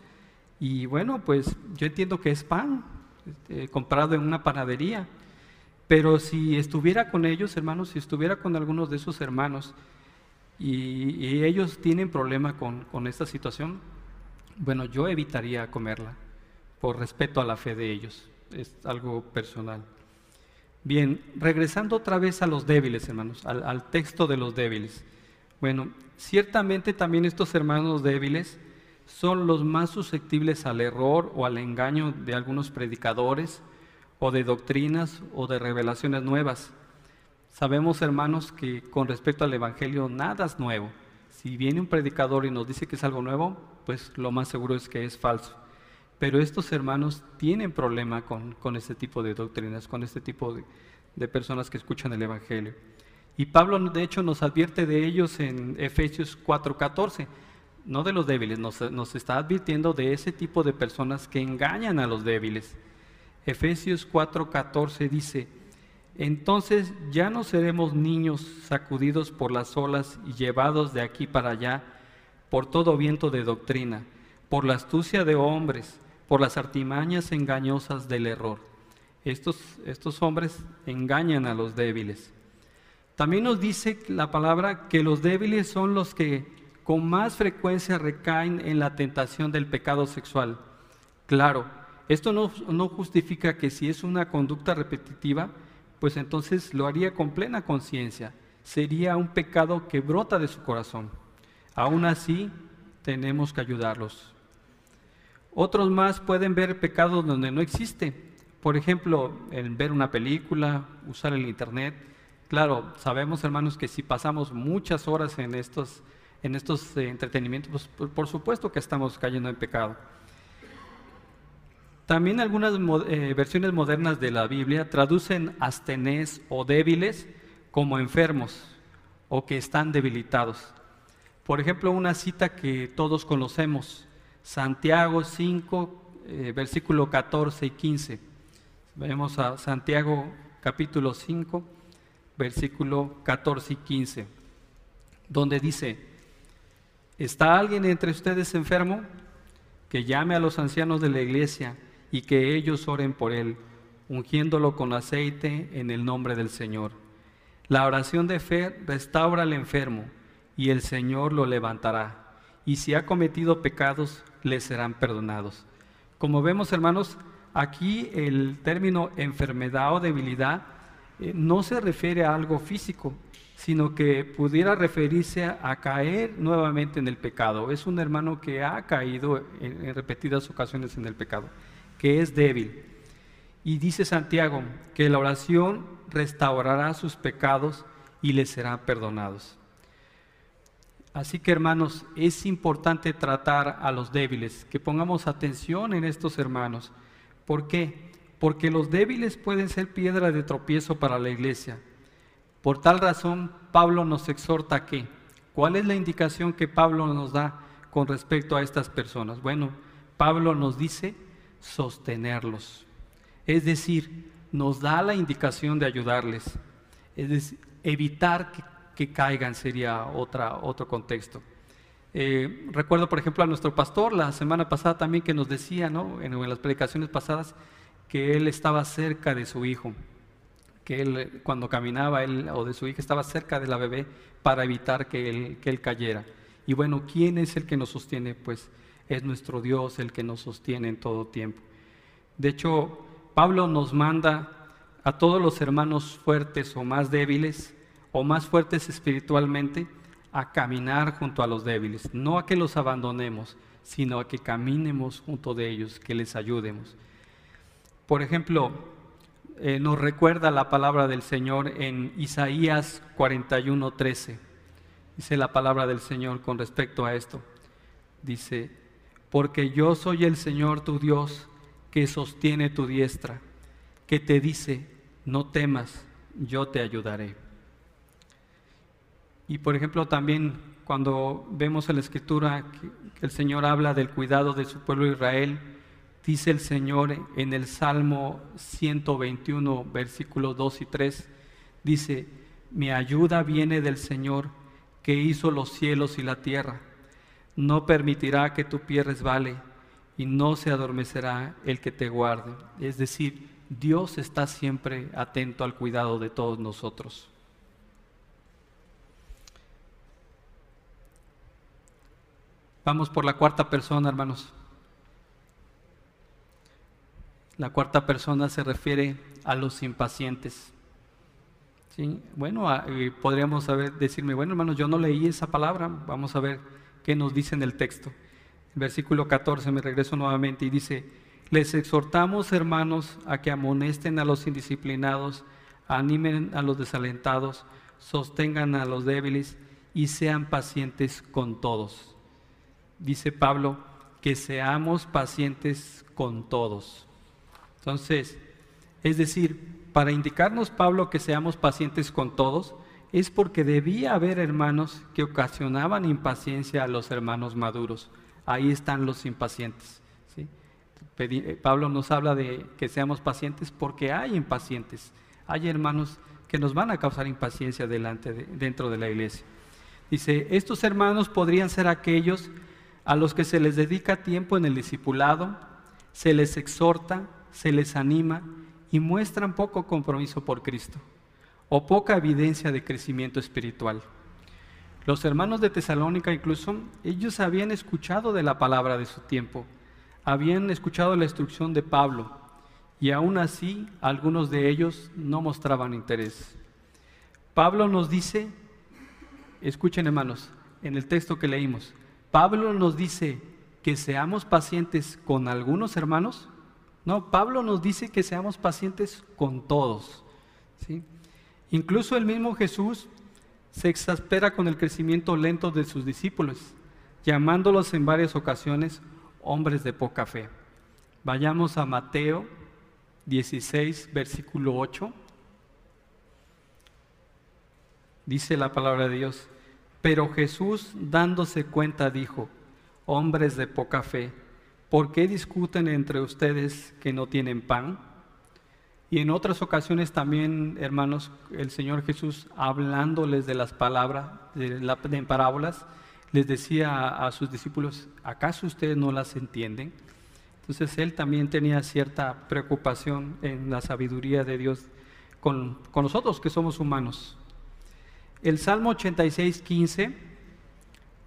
y bueno, pues yo entiendo que es pan este, comprado en una panadería, pero si estuviera con ellos, hermanos, si estuviera con algunos de esos hermanos y, ellos tienen problema con esta situación, bueno, yo evitaría comerla por respeto a la fe de ellos. Es algo personal. Bien, regresando otra vez a los débiles, hermanos, al, texto de los débiles. Bueno, ciertamente también estos hermanos débiles son los más susceptibles al error o al engaño de algunos predicadores o de doctrinas o de revelaciones nuevas. Sabemos, hermanos, que con respecto al Evangelio nada es nuevo. Si viene un predicador y nos dice que es algo nuevo, pues lo más seguro es que es falso. Pero estos hermanos tienen problema con, este tipo de doctrinas, con este tipo de, personas que escuchan el Evangelio. Y Pablo, de hecho, nos advierte de ellos en Efesios 4:14, no de los débiles, nos, nos está advirtiendo de ese tipo de personas que engañan a los débiles. Efesios 4:14 dice, entonces ya no seremos niños sacudidos por las olas y llevados de aquí para allá por todo viento de doctrina, por la astucia de hombres, por las artimañas engañosas del error. Estos, estos hombres engañan a los débiles. También nos dice la palabra que los débiles son los que con más frecuencia recaen en la tentación del pecado sexual. Claro, esto no, justifica que si es una conducta repetitiva, pues entonces lo haría con plena conciencia. Sería un pecado que brota de su corazón. Aún así, tenemos que ayudarlos. Otros más pueden ver pecados donde no existe. Por ejemplo, en ver una película, usar el internet. Claro, sabemos hermanos que si pasamos muchas horas en estos, en estos eh, entretenimientos, pues, por, supuesto que estamos cayendo en pecado. También algunas eh, versiones modernas de la Biblia traducen astenés o débiles como enfermos o que están debilitados. Por ejemplo, una cita que todos conocemos, Santiago 5, eh, versículo 14 y 15. Vemos a Santiago capítulo 5, versículo 14 y 15, donde dice, ¿está alguien entre ustedes enfermo? Que llame a los ancianos de la iglesia y que ellos oren por él, ungiéndolo con aceite en el nombre del Señor. La oración de fe restaura al enfermo y el Señor lo levantará. Y si ha cometido pecados, le serán perdonados. Como vemos, hermanos, aquí el término enfermedad o debilidad eh, no se refiere a algo físico, sino que pudiera referirse a, caer nuevamente en el pecado. Es un hermano que ha caído en repetidas ocasiones en el pecado, que es débil. Y dice Santiago que la oración restaurará sus pecados y les serán perdonados. Así que hermanos, es importante tratar a los débiles, que pongamos atención en estos hermanos. ¿Por qué? Porque los débiles pueden ser piedra de tropiezo para la iglesia. Por tal razón, Pablo nos exhorta que, ¿cuál es la indicación que Pablo nos da con respecto a estas personas? Bueno, Pablo nos dice sostenerlos. Es decir, nos da la indicación de ayudarles. Es decir, evitar que que caigan sería otra, otro contexto. Eh, recuerdo, por ejemplo, a nuestro pastor la semana pasada también que nos decía, ¿no? en, las predicaciones pasadas, que él estaba cerca de su hijo, que él cuando caminaba él o de su hija estaba cerca de la bebé para evitar que él, que él cayera. Y bueno, ¿quién es el que nos sostiene? Pues es nuestro Dios el que nos sostiene en todo tiempo. De hecho, Pablo nos manda a todos los hermanos fuertes o más débiles o más fuertes espiritualmente a caminar junto a los débiles, no a que los abandonemos, sino a que caminemos junto de ellos, que les ayudemos. Por ejemplo, eh, nos recuerda la palabra del Señor en Isaías 41:13. Dice la palabra del Señor con respecto a esto. Dice, porque yo soy el Señor tu Dios que sostiene tu diestra, que te dice, no temas, yo te ayudaré. Y por ejemplo también cuando vemos en la escritura que el Señor habla del cuidado de su pueblo Israel, dice el Señor en el Salmo 121, versículos 2 y 3, dice, mi ayuda viene del Señor que hizo los cielos y la tierra. No permitirá que tu pie resbale y no se adormecerá el que te guarde. Es decir, Dios está siempre atento al cuidado de todos nosotros. Vamos por la cuarta persona, hermanos. La cuarta persona se refiere a los impacientes. ¿Sí? Bueno, podríamos saber, decirme, bueno, hermanos, yo no leí esa palabra. Vamos a ver qué nos dice en el texto. Versículo 14, me regreso nuevamente y dice, les exhortamos, hermanos, a que amonesten a los indisciplinados, animen a los desalentados, sostengan a los débiles y sean pacientes con todos dice Pablo, que seamos pacientes con todos. Entonces, es decir, para indicarnos Pablo que seamos pacientes con todos, es porque debía haber hermanos que ocasionaban impaciencia a los hermanos maduros. Ahí están los impacientes. Eh, Pablo nos habla de que seamos pacientes porque hay impacientes. Hay hermanos que nos van a causar impaciencia delante dentro de la iglesia. Dice, estos hermanos podrían ser aquellos a los que se les dedica tiempo en el discipulado, se les exhorta, se les anima y muestran poco compromiso por Cristo o poca evidencia de crecimiento espiritual. Los hermanos de Tesalónica incluso, ellos habían escuchado de la palabra de su tiempo, habían escuchado la instrucción de Pablo y aún así algunos de ellos no mostraban interés. Pablo nos dice, escuchen hermanos, en el texto que leímos, Pablo nos dice que seamos pacientes con algunos hermanos. No, Pablo nos dice que seamos pacientes con todos. ¿sí? Incluso el mismo Jesús se exaspera con el crecimiento lento de sus discípulos, llamándolos en varias ocasiones hombres de poca fe. Vayamos a Mateo 16, versículo 8. Dice la palabra de Dios. Pero Jesús, dándose cuenta, dijo, hombres de poca fe, ¿por qué discuten entre ustedes que no tienen pan? Y en otras ocasiones también, hermanos, el Señor Jesús, hablándoles de las palabras, de, la, parábolas, les decía a, sus discípulos, ¿acaso ustedes no las entienden? Entonces él también tenía cierta preocupación en la sabiduría de Dios con, con nosotros que somos humanos. El Salmo 86, 15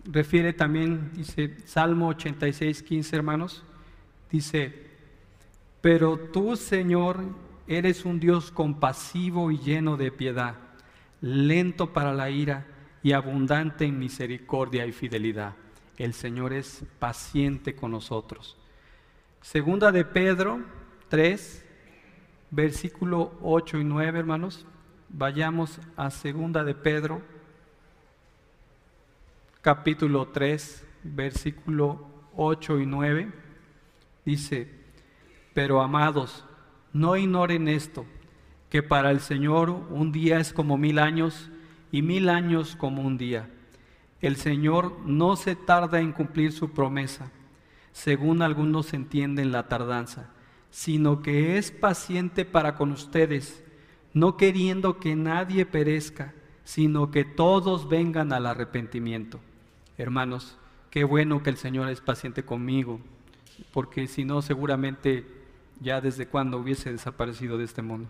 refiere también, dice Salmo 86, 15 hermanos, dice, pero tú Señor eres un Dios compasivo y lleno de piedad, lento para la ira y abundante en misericordia y fidelidad. El Señor es paciente con nosotros. Segunda de Pedro 3, versículo 8 y 9, hermanos. Vayamos a segunda de Pedro, capítulo 3, versículo 8 y 9. Dice, pero amados, no ignoren esto, que para el Señor un día es como mil años y mil años como un día. El Señor no se tarda en cumplir su promesa, según algunos entienden la tardanza, sino que es paciente para con ustedes no queriendo que nadie perezca, sino que todos vengan al arrepentimiento. Hermanos, qué bueno que el Señor es paciente conmigo, porque si no seguramente ya desde cuando hubiese desaparecido de este mundo.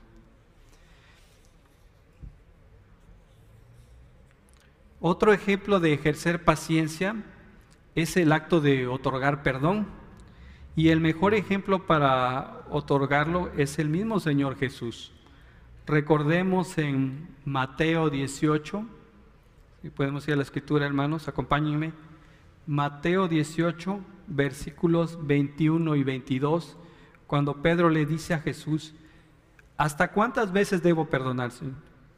Otro ejemplo de ejercer paciencia es el acto de otorgar perdón. Y el mejor ejemplo para otorgarlo es el mismo Señor Jesús. Recordemos en Mateo 18, Y podemos ir a la escritura, hermanos, acompáñenme. Mateo 18, versículos 21 y 22, cuando Pedro le dice a Jesús, ¿hasta cuántas veces debo perdonar?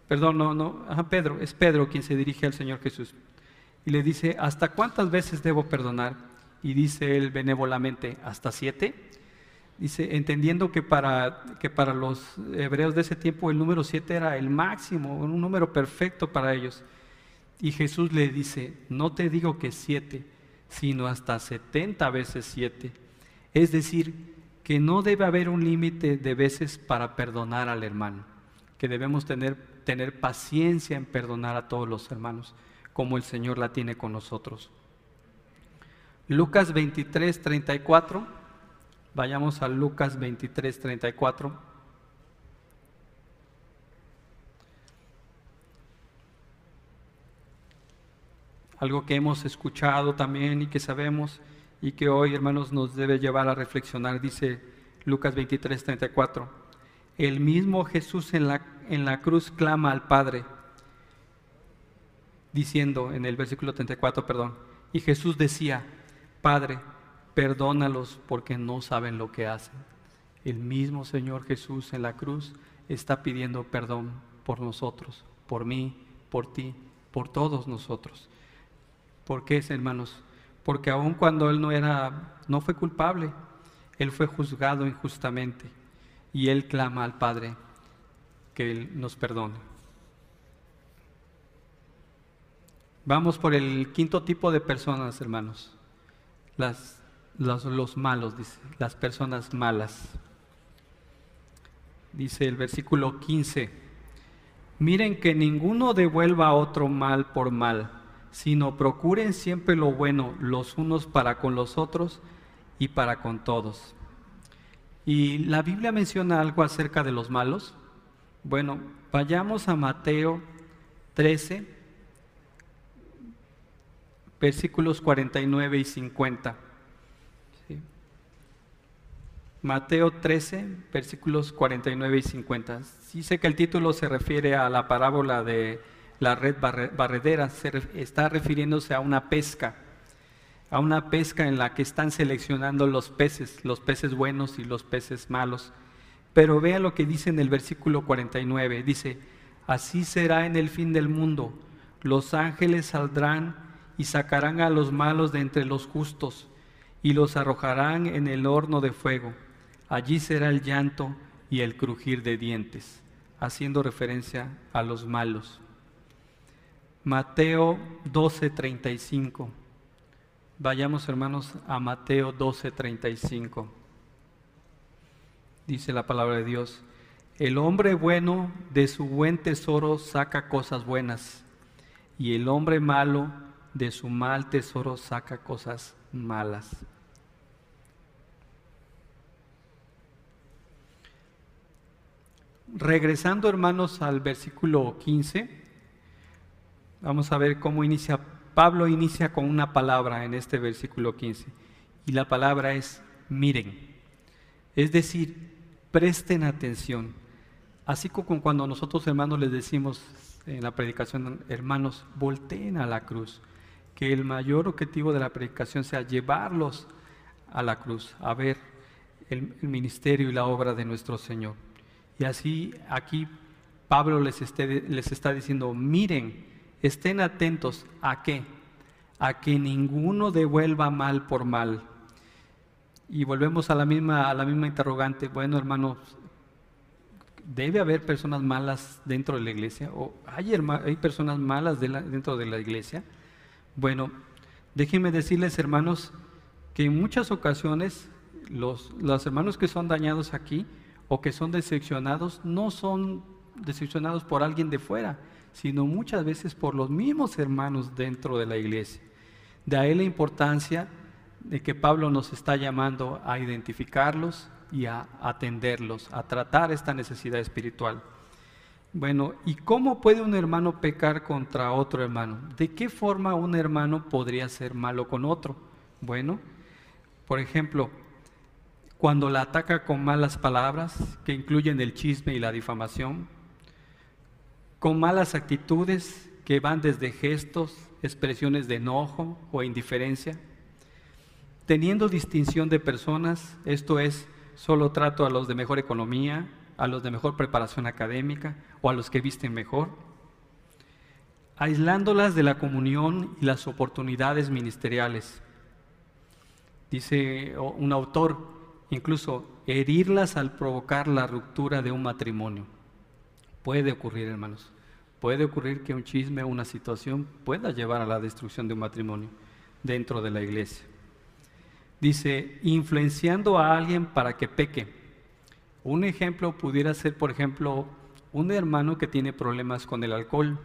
Perdón, no, no, Pedro, es Pedro quien se dirige al Señor Jesús. Y le dice, ¿hasta cuántas veces debo perdonar? Y dice él benévolamente, ¿hasta siete? Dice, entendiendo que para, que para los hebreos de ese tiempo el número siete era el máximo, un número perfecto para ellos. Y Jesús le dice, no te digo que siete, sino hasta setenta veces siete. Es decir, que no debe haber un límite de veces para perdonar al hermano, que debemos tener, tener paciencia en perdonar a todos los hermanos, como el Señor la tiene con nosotros. Lucas 23, 34. Vayamos a Lucas 23, 34. Algo que hemos escuchado también y que sabemos y que hoy, hermanos, nos debe llevar a reflexionar, dice Lucas 23, 34. El mismo Jesús en la, en la cruz clama al Padre, diciendo en el versículo 34, perdón, y Jesús decía, Padre, perdónalos porque no saben lo que hacen. El mismo Señor Jesús en la cruz está pidiendo perdón por nosotros, por mí, por ti, por todos nosotros. ¿Por qué, hermanos? Porque aun cuando él no era, no fue culpable, él fue juzgado injustamente y él clama al Padre que él nos perdone. Vamos por el quinto tipo de personas, hermanos. Las, los, los malos, dice, las personas malas. Dice el versículo 15, miren que ninguno devuelva a otro mal por mal sino procuren siempre lo bueno los unos para con los otros y para con todos. ¿Y la Biblia menciona algo acerca de los malos? Bueno, vayamos a Mateo 13, versículos 49 y 50. Mateo 13, versículos 49 y 50. Sí sé que el título se refiere a la parábola de la red barredera, se está refiriéndose a una pesca, a una pesca en la que están seleccionando los peces, los peces buenos y los peces malos. Pero vea lo que dice en el versículo 49, dice, así será en el fin del mundo, los ángeles saldrán y sacarán a los malos de entre los justos y los arrojarán en el horno de fuego. Allí será el llanto y el crujir de dientes, haciendo referencia a los malos. Mateo 12:35. Vayamos hermanos a Mateo 12:35. Dice la palabra de Dios, el hombre bueno de su buen tesoro saca cosas buenas, y el hombre malo de su mal tesoro saca cosas malas. Regresando hermanos al versículo 15, Vamos a ver cómo inicia. Pablo inicia con una palabra en este versículo 15. Y la palabra es miren. Es decir, presten atención. Así como cuando nosotros hermanos les decimos en la predicación, hermanos, volteen a la cruz. Que el mayor objetivo de la predicación sea llevarlos a la cruz, a ver el, ministerio y la obra de nuestro Señor. Y así aquí Pablo les, les está diciendo, miren, Estén atentos a qué? A que ninguno devuelva mal por mal. Y volvemos a la misma, a la misma interrogante. Bueno, hermanos, ¿debe haber personas malas dentro de la iglesia? ¿O hay, hay personas malas dentro de la iglesia? Bueno, déjenme decirles, hermanos, que en muchas ocasiones los, los hermanos que son dañados aquí o que son decepcionados no son decepcionados por alguien de fuera, sino muchas veces por los mismos hermanos dentro de la iglesia. De ahí la importancia de que Pablo nos está llamando a identificarlos y a atenderlos, a tratar esta necesidad espiritual. Bueno, ¿y cómo puede un hermano pecar contra otro hermano? ¿De qué forma un hermano podría ser malo con otro? Bueno, por ejemplo, cuando la ataca con malas palabras, que incluyen el chisme y la difamación, con malas actitudes que van desde gestos, expresiones de enojo o indiferencia, teniendo distinción de personas, esto es, solo trato a los de mejor economía, a los de mejor preparación académica o a los que visten mejor, aislándolas de la comunión y las oportunidades ministeriales. Dice un autor, incluso herirlas al provocar la ruptura de un matrimonio. Puede ocurrir, hermanos. Puede ocurrir que un chisme o una situación pueda llevar a la destrucción de un matrimonio dentro de la iglesia. Dice, influenciando a alguien para que peque. Un ejemplo pudiera ser, por ejemplo, un hermano que tiene problemas con el alcohol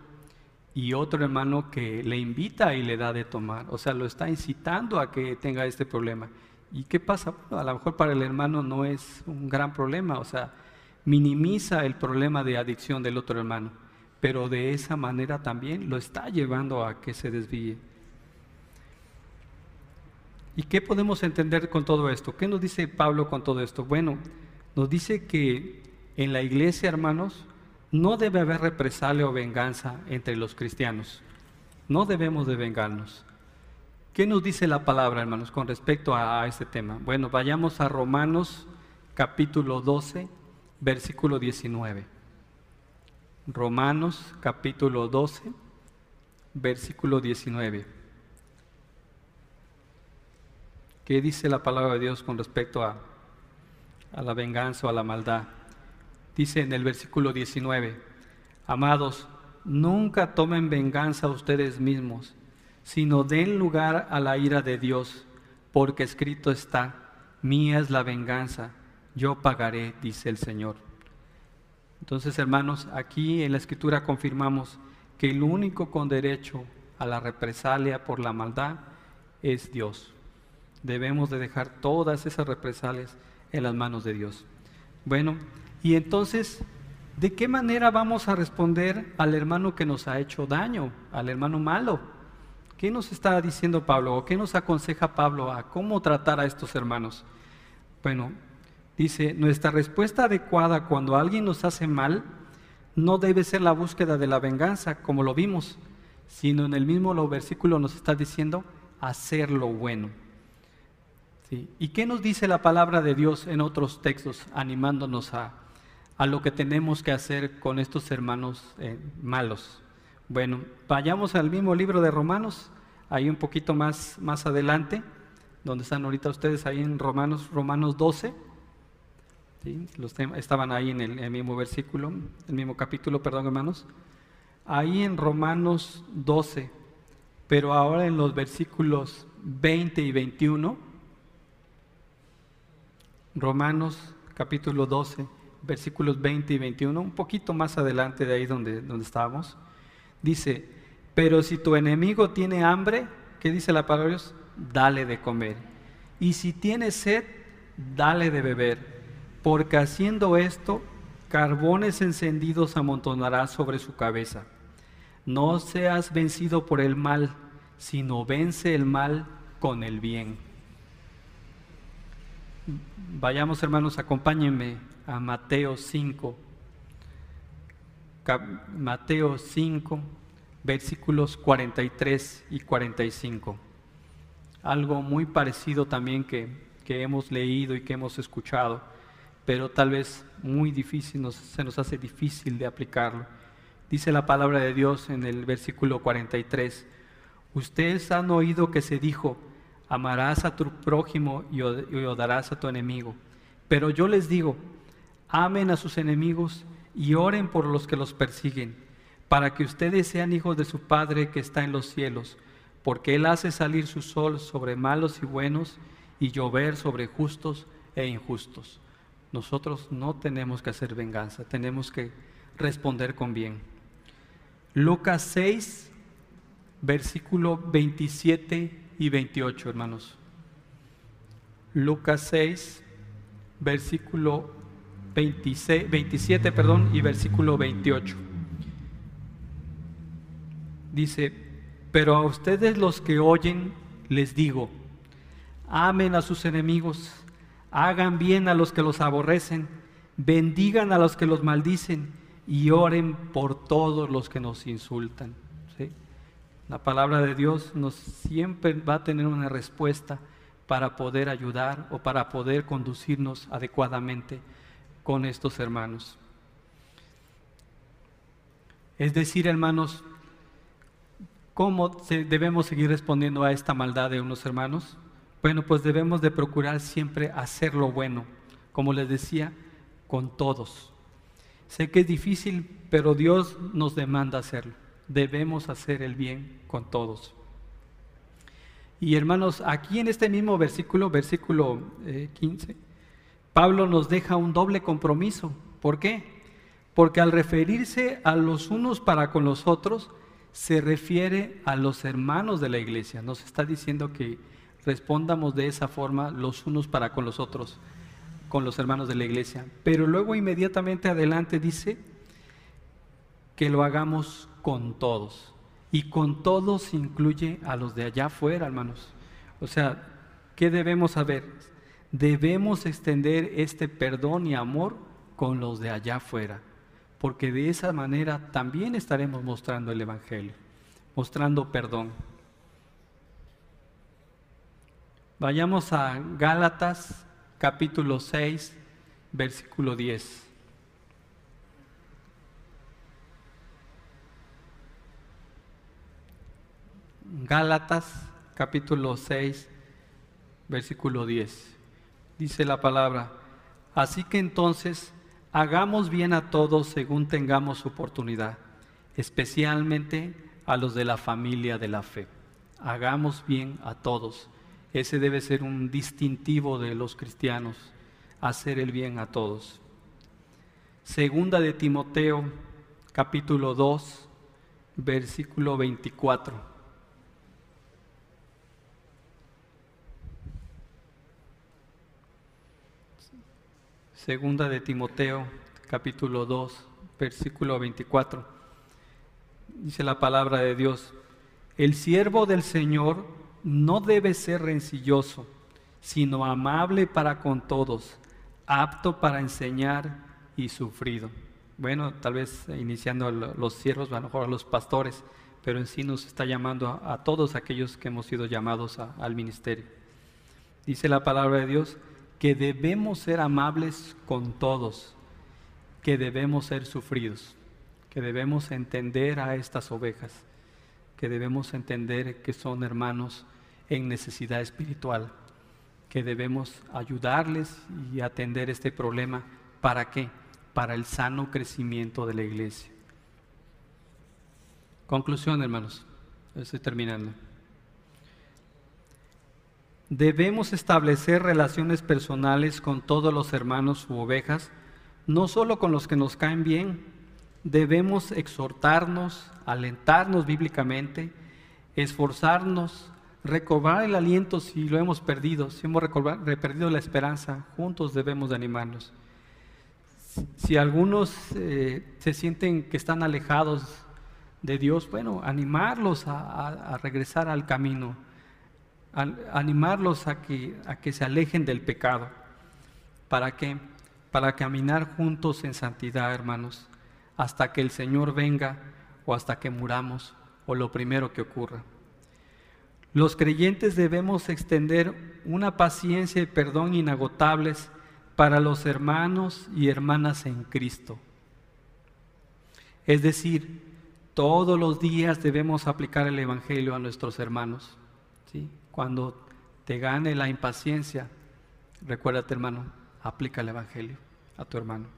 y otro hermano que le invita y le da de tomar. O sea, lo está incitando a que tenga este problema. ¿Y qué pasa? a lo mejor para el hermano no es un gran problema, o sea, minimiza el problema de adicción del otro hermano, pero de esa manera también lo está llevando a que se desvíe. ¿Y qué podemos entender con todo esto? ¿Qué nos dice Pablo con todo esto? Bueno, nos dice que en la iglesia, hermanos, no debe haber represalia o venganza entre los cristianos. No debemos de vengarnos. ¿Qué nos dice la palabra, hermanos, con respecto a, este tema? Bueno, vayamos a Romanos capítulo 12, versículo 19. Romanos capítulo 12, versículo 19. ¿Qué dice la palabra de Dios con respecto a, a la venganza o a la maldad? Dice en el versículo 19, amados, nunca tomen venganza ustedes mismos sino den lugar a la ira de Dios, porque escrito está, mía es la venganza, yo pagaré, dice el Señor. Entonces, hermanos, aquí en la escritura confirmamos que el único con derecho a la represalia por la maldad es Dios. Debemos de dejar todas esas represalias en las manos de Dios. Bueno, y entonces, ¿de qué manera vamos a responder al hermano que nos ha hecho daño, al hermano malo? ¿Qué nos está diciendo Pablo o qué nos aconseja Pablo a cómo tratar a estos hermanos? Bueno, dice, nuestra respuesta adecuada cuando alguien nos hace mal no debe ser la búsqueda de la venganza, como lo vimos, sino en el mismo versículo nos está diciendo hacer lo bueno. ¿Y qué nos dice la palabra de Dios en otros textos, animándonos a, lo que tenemos que hacer con estos hermanos eh, malos? Bueno, vayamos al mismo libro de Romanos, ahí un poquito más, más adelante, donde están ahorita ustedes ahí en Romanos, Romanos 12. Estaban ahí en el, mismo versículo, el mismo capítulo, perdón hermanos. Ahí en Romanos 12, pero ahora en los versículos 20 y 21. Romanos capítulo 12, versículos 20 y 21, un poquito más adelante de ahí donde, donde estábamos. Dice, pero si tu enemigo tiene hambre, ¿qué dice la palabra Dios? Dale de comer. Y si tiene sed, dale de beber. Porque haciendo esto, carbones encendidos amontonará sobre su cabeza. No seas vencido por el mal, sino vence el mal con el bien. Vayamos hermanos, acompáñenme a Mateo 5, Mateo 5, versículos 43 y 45. Algo muy parecido también que, que hemos leído y que hemos escuchado, pero tal vez muy difícil, se nos hace difícil de aplicarlo. Dice la palabra de Dios en el versículo 43, ustedes han oído que se dijo, amarás a tu prójimo y odiarás a tu enemigo. Pero yo les digo, amen a sus enemigos y oren por los que los persiguen, para que ustedes sean hijos de su Padre que está en los cielos, porque Él hace salir su sol sobre malos y buenos y llover sobre justos e injustos. Nosotros no tenemos que hacer venganza, tenemos que responder con bien. Lucas 6, versículo 27 y 28, hermanos. Lucas 6, versículo 26, 27 perdón, y versículo 28. Dice, pero a ustedes los que oyen les digo, amen a sus enemigos, hagan bien a los que los aborrecen, bendigan a los que los maldicen y oren por todos los que nos insultan. La palabra de Dios nos siempre va a tener una respuesta para poder ayudar o para poder conducirnos adecuadamente con estos hermanos. Es decir, hermanos, ¿cómo debemos seguir respondiendo a esta maldad de unos hermanos? Bueno, pues debemos de procurar siempre hacer lo bueno, como les decía, con todos. Sé que es difícil, pero Dios nos demanda hacerlo. Debemos hacer el bien con todos. Y hermanos, aquí en este mismo versículo, versículo 15, eh, Pablo nos deja un doble compromiso. ¿Por qué? Porque al referirse a los unos para con los otros, se refiere a los hermanos de la iglesia. Nos está diciendo que respondamos de esa forma los unos para con los otros, con los hermanos de la iglesia. Pero luego inmediatamente adelante dice que lo hagamos con todos. Y con todos incluye a los de allá afuera, hermanos. O sea, ¿qué debemos saber? Debemos extender este perdón y amor con los de allá afuera, porque de esa manera también estaremos mostrando el Evangelio, mostrando perdón. Vayamos a Gálatas capítulo 6, versículo 10. Gálatas capítulo 6, versículo 10. Dice la palabra, así que entonces hagamos bien a todos según tengamos oportunidad, especialmente a los de la familia de la fe. Hagamos bien a todos. Ese debe ser un distintivo de los cristianos, hacer el bien a todos. Segunda de Timoteo, capítulo 2, versículo 24. Segunda de Timoteo, capítulo 2, versículo 24. Dice la palabra de Dios, el siervo del Señor no debe ser rencilloso, sino amable para con todos, apto para enseñar y sufrido. Bueno, tal vez iniciando los siervos, a lo mejor a los pastores, pero en sí nos está llamando a, todos aquellos que hemos sido llamados al ministerio. Dice la palabra de Dios, que debemos ser amables con todos, que debemos ser sufridos, que debemos entender a estas ovejas, que debemos entender que son hermanos en necesidad espiritual, que debemos ayudarles y atender este problema. ¿Para qué? Para el sano crecimiento de la iglesia. Conclusión, hermanos. Estoy terminando. Debemos establecer relaciones personales con todos los hermanos u ovejas, no solo con los que nos caen bien. Debemos exhortarnos, alentarnos bíblicamente, esforzarnos, recobrar el aliento si lo hemos perdido, si hemos perdido la esperanza, juntos debemos de animarnos. Si algunos eh, se sienten que están alejados de Dios, bueno, animarlos a regresar al camino animarlos a que, a que se alejen del pecado. ¿Para qué? Para caminar juntos en santidad, hermanos, hasta que el Señor venga o hasta que muramos o lo primero que ocurra. Los creyentes debemos extender una paciencia y perdón inagotables para los hermanos y hermanas en Cristo. Es decir, todos los días debemos aplicar el Evangelio a nuestros hermanos. Cuando te gane la impaciencia, recuérdate hermano, aplica el Evangelio a tu hermano.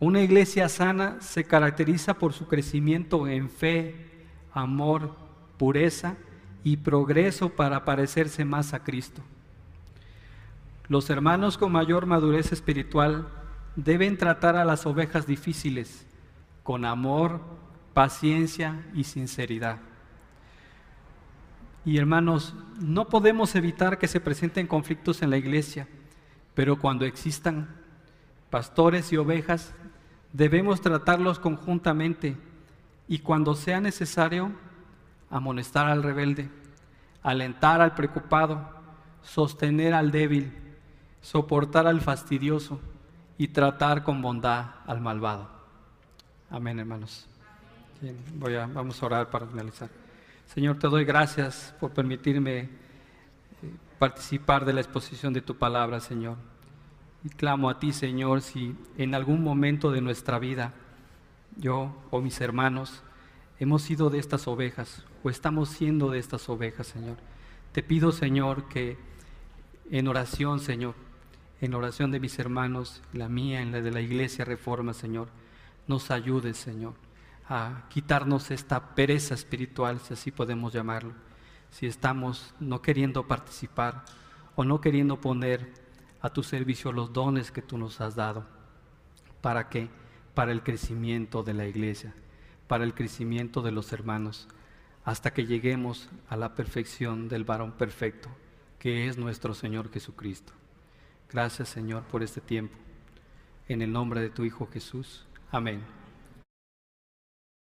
Una iglesia sana se caracteriza por su crecimiento en fe, amor, pureza y progreso para parecerse más a Cristo. Los hermanos con mayor madurez espiritual deben tratar a las ovejas difíciles con amor, paciencia y sinceridad. Y hermanos, no podemos evitar que se presenten conflictos en la iglesia, pero cuando existan pastores y ovejas, debemos tratarlos conjuntamente y cuando sea necesario, amonestar al rebelde, alentar al preocupado, sostener al débil, soportar al fastidioso y tratar con bondad al malvado. Amén, hermanos. Voy vamos a orar para finalizar. Señor, te doy gracias por permitirme eh, participar de la exposición de tu palabra, Señor. Y clamo a ti, Señor, si en algún momento de nuestra vida yo o mis hermanos hemos sido de estas ovejas o estamos siendo de estas ovejas, Señor. Te pido, Señor, que en oración, Señor, en oración de mis hermanos, la mía, en la de la iglesia Reforma, Señor, nos ayudes, Señor, a quitarnos esta pereza espiritual, si así podemos llamarlo, si estamos no queriendo participar o no queriendo poner a tu servicio los dones que tú nos has dado. ¿Para qué? Para el crecimiento de la iglesia, para el crecimiento de los hermanos, hasta que lleguemos a la perfección del varón perfecto, que es nuestro Señor Jesucristo. Gracias Señor por este tiempo. En el nombre de tu Hijo Jesús. Amén.